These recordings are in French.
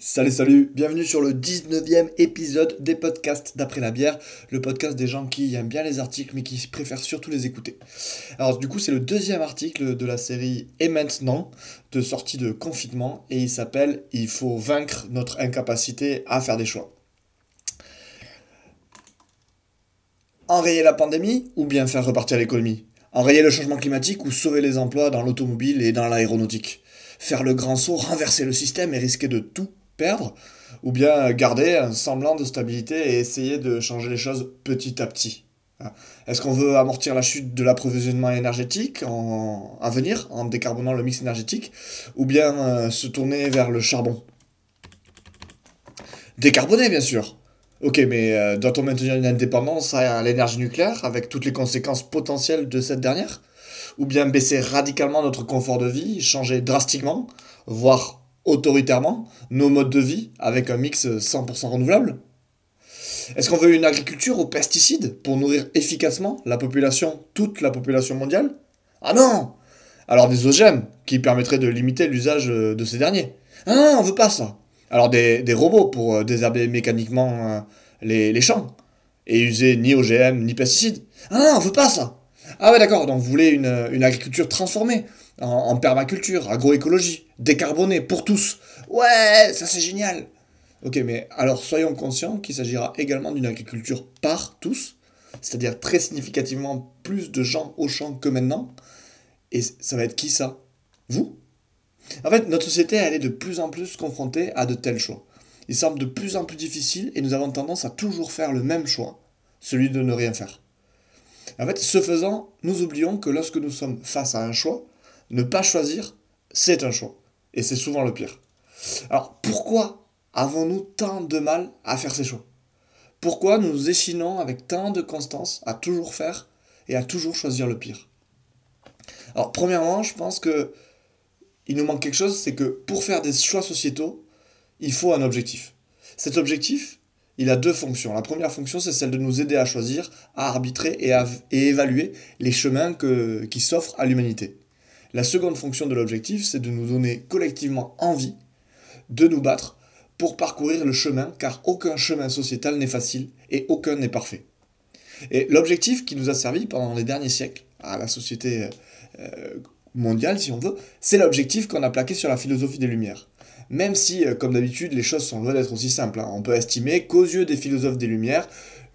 Salut, salut, bienvenue sur le 19e épisode des podcasts d'après la bière, le podcast des gens qui aiment bien les articles mais qui préfèrent surtout les écouter. Alors du coup c'est le deuxième article de la série Et maintenant, de sortie de confinement, et il s'appelle Il faut vaincre notre incapacité à faire des choix. Enrayer la pandémie ou bien faire repartir l'économie? Enrayer le changement climatique ou sauver les emplois dans l'automobile et dans l'aéronautique? Faire le grand saut, renverser le système et risquer de tout perdre, ou bien garder un semblant de stabilité et essayer de changer les choses petit à petit. Hein. Est-ce qu'on veut amortir la chute de l'approvisionnement énergétique en, à venir, en décarbonant le mix énergétique, ou bien euh, se tourner vers le charbon? Décarboner, bien sûr. Ok, mais euh, doit-on maintenir une indépendance à l'énergie nucléaire, avec toutes les conséquences potentielles de cette dernière? Ou bien baisser radicalement notre confort de vie, changer drastiquement, voire autoritairement nos modes de vie avec un mix 100% renouvelable Est-ce qu'on veut une agriculture aux pesticides pour nourrir efficacement la population, toute la population mondiale? Ah non Alors des OGM qui permettraient de limiter l'usage euh, de ces derniers. Ah non, on veut pas ça. Alors des, robots pour euh, désherber mécaniquement euh, les, champs et user ni OGM ni pesticides. Ah non, on veut pas ça. Ah ouais d'accord, donc vous voulez une, une agriculture transformée en, permaculture, agroécologie, décarbonée pour tous. Ouais, ça c'est génial. Ok, mais alors soyons conscients qu'il s'agira également d'une agriculture par tous, c'est-à-dire très significativement plus de gens au champ que maintenant. Et ça va être qui ça? Vous? En fait, notre société, elle est de plus en plus confrontée à de tels choix. Ils semblent de plus en plus difficiles et nous avons tendance à toujours faire le même choix, celui de ne rien faire. En fait, ce faisant, nous oublions que lorsque nous sommes face à un choix, ne pas choisir, c'est un choix. Et c'est souvent le pire. Alors pourquoi avons-nous tant de mal à faire ces choix? Pourquoi nous nous échinons avec tant de constance à toujours faire et à toujours choisir le pire? Alors premièrement, je pense que il nous manque quelque chose, c'est que pour faire des choix sociétaux, il faut un objectif. Cet objectif, il a deux fonctions. La première fonction, c'est celle de nous aider à choisir, à arbitrer et à évaluer les chemins qui s'offrent à l'humanité. La seconde fonction de l'objectif, c'est de nous donner collectivement envie de nous battre pour parcourir le chemin, car aucun chemin sociétal n'est facile et aucun n'est parfait. Et l'objectif qui nous a servi pendant les derniers siècles à la société euh, mondiale, si on veut, c'est l'objectif qu'on a plaqué sur la philosophie des Lumières. Même si, euh, comme d'habitude, les choses sont loin d'être aussi simples. Hein. On peut estimer qu'aux yeux des philosophes des Lumières,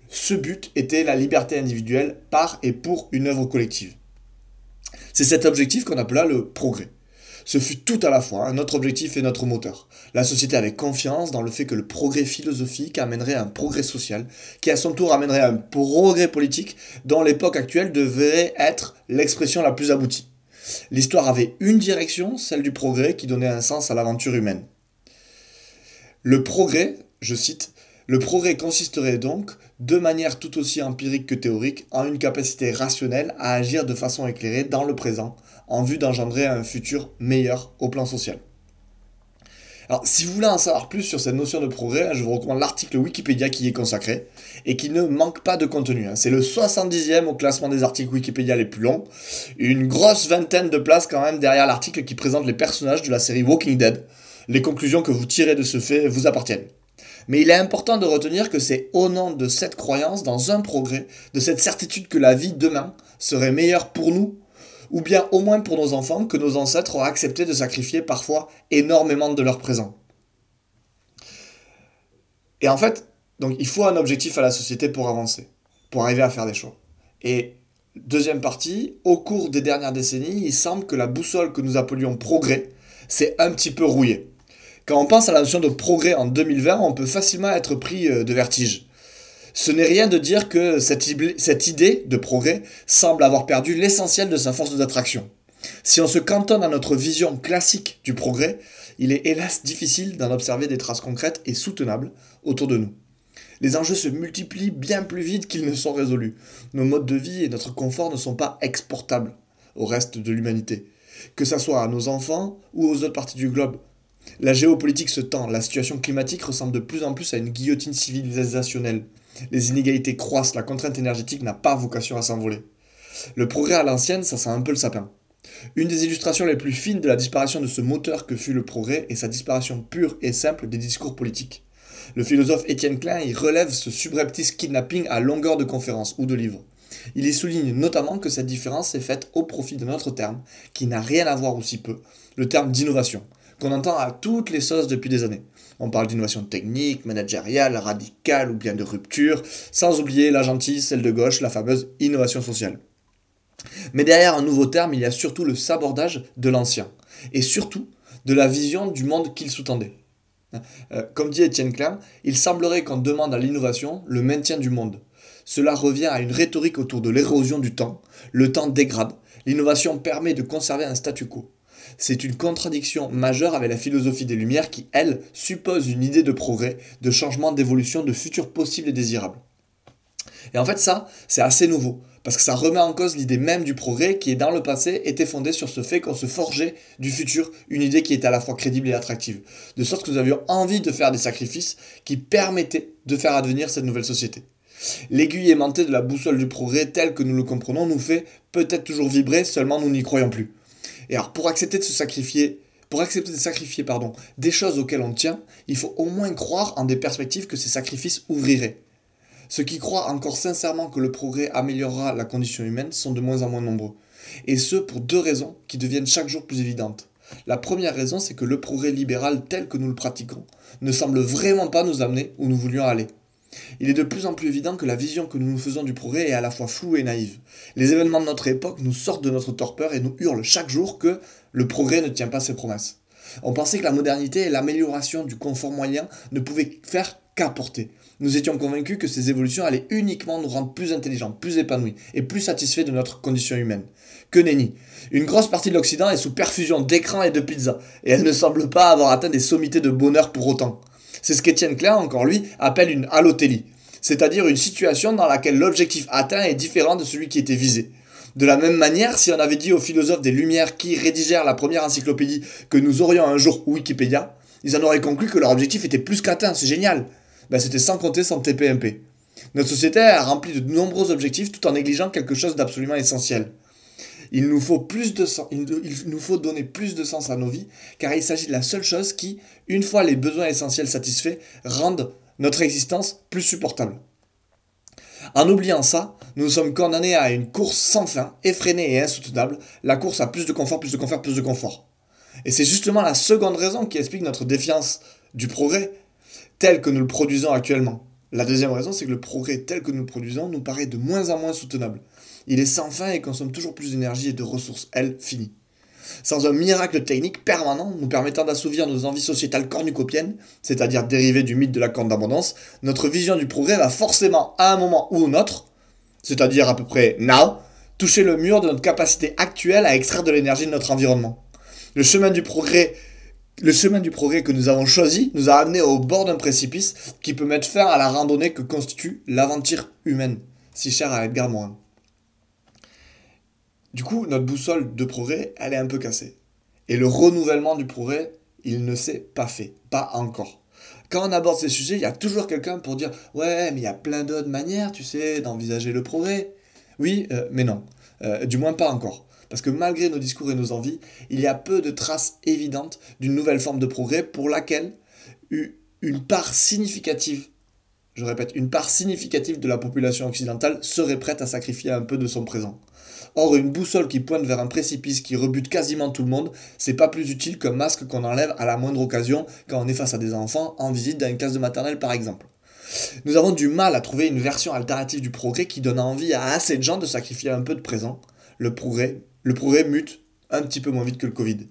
ce but était la liberté individuelle par et pour une œuvre collective. C'est cet objectif qu'on appela le progrès. Ce fut tout à la fois notre objectif et notre moteur. La société avait confiance dans le fait que le progrès philosophique amènerait un progrès social, qui à son tour amènerait un progrès politique, dont l'époque actuelle devait être l'expression la plus aboutie. L'histoire avait une direction, celle du progrès, qui donnait un sens à l'aventure humaine. Le progrès, je cite, le progrès consisterait donc, de manière tout aussi empirique que théorique, en une capacité rationnelle à agir de façon éclairée dans le présent, en vue d'engendrer un futur meilleur au plan social. Alors, si vous voulez en savoir plus sur cette notion de progrès, je vous recommande l'article Wikipédia qui y est consacré et qui ne manque pas de contenu. Hein. C'est le 70e au classement des articles Wikipédia les plus longs. Une grosse vingtaine de places quand même derrière l'article qui présente les personnages de la série Walking Dead. Les conclusions que vous tirez de ce fait vous appartiennent. Mais il est important de retenir que c'est au nom de cette croyance dans un progrès, de cette certitude que la vie demain serait meilleure pour nous, ou bien au moins pour nos enfants, que nos ancêtres ont accepté de sacrifier parfois énormément de leur présent. Et en fait, donc il faut un objectif à la société pour avancer, pour arriver à faire des choix. Et deuxième partie, au cours des dernières décennies, il semble que la boussole que nous appelions progrès s'est un petit peu rouillée. Quand on pense à la notion de progrès en 2020, on peut facilement être pris euh, de vertige. Ce n'est rien de dire que cette, idée de progrès semble avoir perdu l'essentiel de sa force d'attraction. Si on se cantonne à notre vision classique du progrès, il est hélas difficile d'en observer des traces concrètes et soutenables autour de nous. Les enjeux se multiplient bien plus vite qu'ils ne sont résolus. Nos modes de vie et notre confort ne sont pas exportables au reste de l'humanité, que ce soit à nos enfants ou aux autres parties du globe. La géopolitique se tend, la situation climatique ressemble de plus en plus à une guillotine civilisationnelle. Les inégalités croissent, la contrainte énergétique n'a pas vocation à s'envoler. Le progrès à l'ancienne, ça sent un peu le sapin. Une des illustrations les plus fines de la disparition de ce moteur que fut le progrès est sa disparition pure et simple des discours politiques. Le philosophe Étienne Klein y relève ce subreptice kidnapping à longueur de conférences ou de livres. Il y souligne notamment que cette différence est faite au profit d'un autre terme, qui n'a rien à voir aussi peu, le terme d'innovation, qu'on entend à toutes les sauces depuis des années. On parle d'innovation technique, managériale, radicale ou bien de rupture, sans oublier la gentille, celle de gauche, la fameuse innovation sociale. Mais derrière un nouveau terme, il y a surtout le sabordage de l'ancien, et surtout de la vision du monde qu'il sous-tendait. Euh, comme dit Étienne Klein, il semblerait qu'on demande à l'innovation le maintien du monde. Cela revient à une rhétorique autour de l'érosion du temps. Le temps dégrade. L'innovation permet de conserver un statu quo. C'est une contradiction majeure avec la philosophie des Lumières qui, elle, suppose une idée de progrès, de changement, d'évolution, de futur possible et désirable. Et en fait, ça, c'est assez nouveau, parce que ça remet en cause l'idée même du progrès qui, dans le passé, était fondée sur ce fait qu'on se forgeait du futur une idée qui était à la fois crédible et attractive, de sorte que nous avions envie de faire des sacrifices qui permettaient de faire advenir cette nouvelle société. L'aiguille aimantée de la boussole du progrès tel que nous le comprenons nous fait peut-être toujours vibrer, seulement nous n'y croyons plus. Et alors pour accepter de se sacrifier, pour accepter de sacrifier des choses auxquelles on tient, il faut au moins croire en des perspectives que ces sacrifices ouvriraient. Ceux qui croient encore sincèrement que le progrès améliorera la condition humaine sont de moins en moins nombreux. Et ce pour deux raisons qui deviennent chaque jour plus évidentes. La première raison, c'est que le progrès libéral tel que nous le pratiquons ne semble vraiment pas nous amener où nous voulions aller. Il est de plus en plus évident que la vision que nous nous faisons du progrès est à la fois floue et naïve. Les événements de notre époque nous sortent de notre torpeur et nous hurlent chaque jour que le progrès ne tient pas ses promesses. On pensait que la modernité et l'amélioration du confort moyen ne pouvaient faire qu'apporter. Nous étions convaincus que ces évolutions allaient uniquement nous rendre plus intelligents, plus épanouis et plus satisfaits de notre condition humaine. Que nenni Une grosse partie de l'Occident est sous perfusion d'écrans et de pizzas, et elle ne semble pas avoir atteint des sommités de bonheur pour autant. C'est ce qu'Étienne Klein, encore lui, appelle une allotélie, c'est-à-dire une situation dans laquelle l'objectif atteint est différent de celui qui était visé. De la même manière, si on avait dit aux philosophes des Lumières qui rédigèrent la première encyclopédie que nous aurions un jour Wikipédia, ils en auraient conclu que leur objectif était plus qu'atteint, c'est génial. Ben, c'était sans compter son TPMP. Notre société a rempli de nombreux objectifs tout en négligeant quelque chose d'absolument essentiel. Il nous, faut donner plus de sens à nos vies, car il s'agit de la seule chose qui, une fois les besoins essentiels satisfaits, rendent notre existence plus supportable. En oubliant ça, nous sommes condamnés à une course sans fin, effrénée et insoutenable, la course à plus de confort, plus de confort, plus de confort. Et c'est justement la seconde raison qui explique notre défiance du progrès tel que nous le produisons actuellement. La deuxième raison, c'est que le progrès tel que nous le produisons nous paraît de moins en moins soutenable. Il est sans fin et consomme toujours plus d'énergie et de ressources, elles, finies. Sans un miracle technique permanent nous permettant d'assouvir nos envies sociétales cornucopiennes, c'est-à-dire dérivées du mythe de la corne d'abondance, notre vision du progrès va forcément, à un moment ou un autre, c'est-à-dire à peu près now, toucher le mur de notre capacité actuelle à extraire de l'énergie de notre environnement. Le chemin du progrès le chemin du progrès que nous avons choisi nous a amené au bord d'un précipice qui peut mettre fin à la randonnée que constitue l'aventure humaine, si chère à Edgar Morin. Du coup, notre boussole de progrès, elle est un peu cassée. Et le renouvellement du progrès, il ne s'est pas fait. Pas encore. Quand on aborde ces sujets, il y a toujours quelqu'un pour dire Ouais, mais il y a plein d'autres manières, tu sais, d'envisager le progrès. Oui, euh, mais non. Euh, du moins pas encore. Parce que malgré nos discours et nos envies, il y a peu de traces évidentes d'une nouvelle forme de progrès pour laquelle une part significative, je répète, une part significative de la population occidentale serait prête à sacrifier un peu de son présent. Or, une boussole qui pointe vers un précipice qui rebute quasiment tout le monde, c'est pas plus utile qu'un masque qu'on enlève à la moindre occasion quand on est face à des enfants en visite dans une classe de maternelle par exemple. Nous avons du mal à trouver une version alternative du progrès qui donne envie à assez de gens de sacrifier un peu de présent. Le progrès, le progrès mute un petit peu moins vite que le Covid.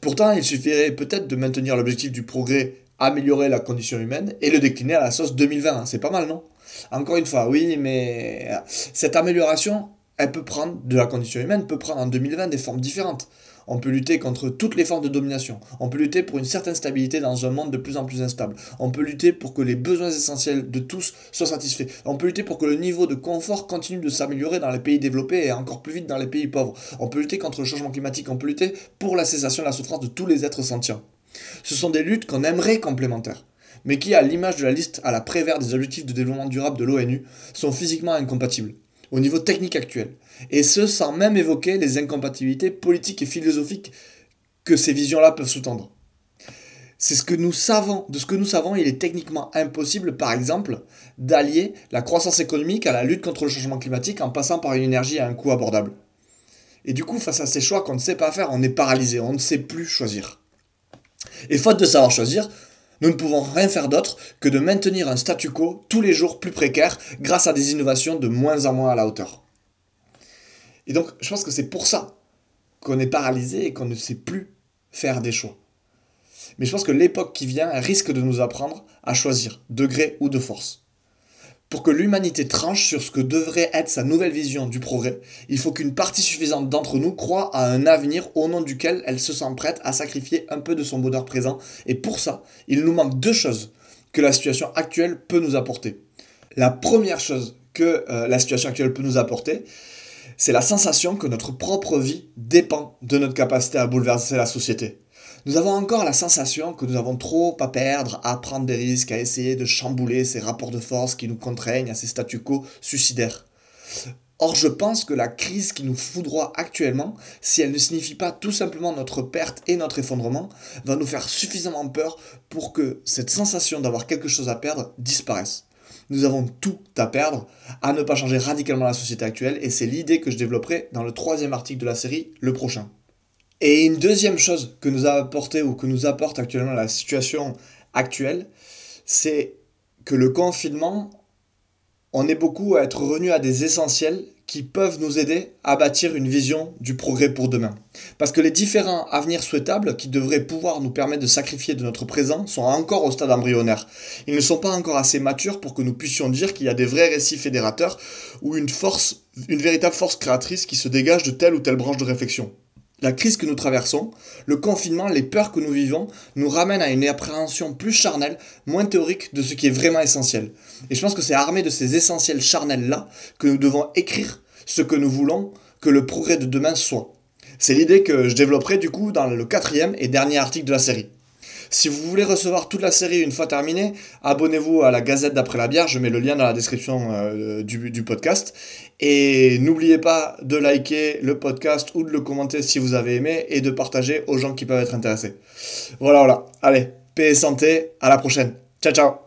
Pourtant, il suffirait peut-être de maintenir l'objectif du progrès, améliorer la condition humaine, et le décliner à la sauce 2020. C'est pas mal, non? Encore une fois, oui, mais cette amélioration, elle peut prendre, de la condition humaine, peut prendre en 2020 des formes différentes. On peut lutter contre toutes les formes de domination. On peut lutter pour une certaine stabilité dans un monde de plus en plus instable. On peut lutter pour que les besoins essentiels de tous soient satisfaits. On peut lutter pour que le niveau de confort continue de s'améliorer dans les pays développés et encore plus vite dans les pays pauvres. On peut lutter contre le changement climatique. On peut lutter pour la cessation de la souffrance de tous les êtres sentients. Ce sont des luttes qu'on aimerait complémentaires mais qui, à l'image de la liste à la prévère des objectifs de développement durable de l'ONU, sont physiquement incompatibles. Au niveau technique actuel. Et ce, sans même évoquer les incompatibilités politiques et philosophiques que ces visions-là peuvent sous-tendre. C'est ce que nous savons. De ce que nous savons, il est techniquement impossible, par exemple, d'allier la croissance économique à la lutte contre le changement climatique en passant par une énergie à un coût abordable. Et du coup, face à ces choix qu'on ne sait pas faire, on est paralysé, on ne sait plus choisir. Et faute de savoir choisir, nous ne pouvons rien faire d'autre que de maintenir un statu quo tous les jours plus précaire grâce à des innovations de moins en moins à la hauteur. Et donc, je pense que c'est pour ça qu'on est paralysé et qu'on ne sait plus faire des choix. Mais je pense que l'époque qui vient risque de nous apprendre à choisir, de gré ou de force. Pour que l'humanité tranche sur ce que devrait être sa nouvelle vision du progrès, il faut qu'une partie suffisante d'entre nous croit à un avenir au nom duquel elle se sent prête à sacrifier un peu de son bonheur présent. Et pour ça, il nous manque deux choses que la situation actuelle peut nous apporter. La première chose que euh, la situation actuelle peut nous apporter, c'est la sensation que notre propre vie dépend de notre capacité à bouleverser la société. Nous avons encore la sensation que nous avons trop à perdre, à prendre des risques, à essayer de chambouler ces rapports de force qui nous contraignent à ces statu quo suicidaires. Or, je pense que la crise qui nous foudroie actuellement, si elle ne signifie pas tout simplement notre perte et notre effondrement, va nous faire suffisamment peur pour que cette sensation d'avoir quelque chose à perdre disparaisse. Nous avons tout à perdre, à ne pas changer radicalement la société actuelle, et c'est l'idée que je développerai dans le troisième article de la série, le prochain. Et une deuxième chose que nous a apporté ou que nous apporte actuellement la situation actuelle, c'est que le confinement, on est beaucoup à être revenu à des essentiels qui peuvent nous aider à bâtir une vision du progrès pour demain. Parce que les différents avenirs souhaitables qui devraient pouvoir nous permettre de sacrifier de notre présent sont encore au stade embryonnaire. Ils ne sont pas encore assez matures pour que nous puissions dire qu'il y a des vrais récits fédérateurs ou une force, une véritable force créatrice qui se dégage de telle ou telle branche de réflexion. La crise que nous traversons, le confinement, les peurs que nous vivons, nous ramènent à une appréhension plus charnelle, moins théorique de ce qui est vraiment essentiel. Et je pense que c'est armé de ces essentiels charnels-là que nous devons écrire ce que nous voulons que le progrès de demain soit. C'est l'idée que je développerai du coup dans le quatrième et dernier article de la série. Si vous voulez recevoir toute la série une fois terminée, abonnez-vous à la Gazette d'après la bière, je mets le lien dans la description euh, du, du, podcast. Et n'oubliez pas de liker le podcast ou de le commenter si vous avez aimé et de partager aux gens qui peuvent être intéressés. Voilà, voilà. Allez, paix et santé, à la prochaine. Ciao, ciao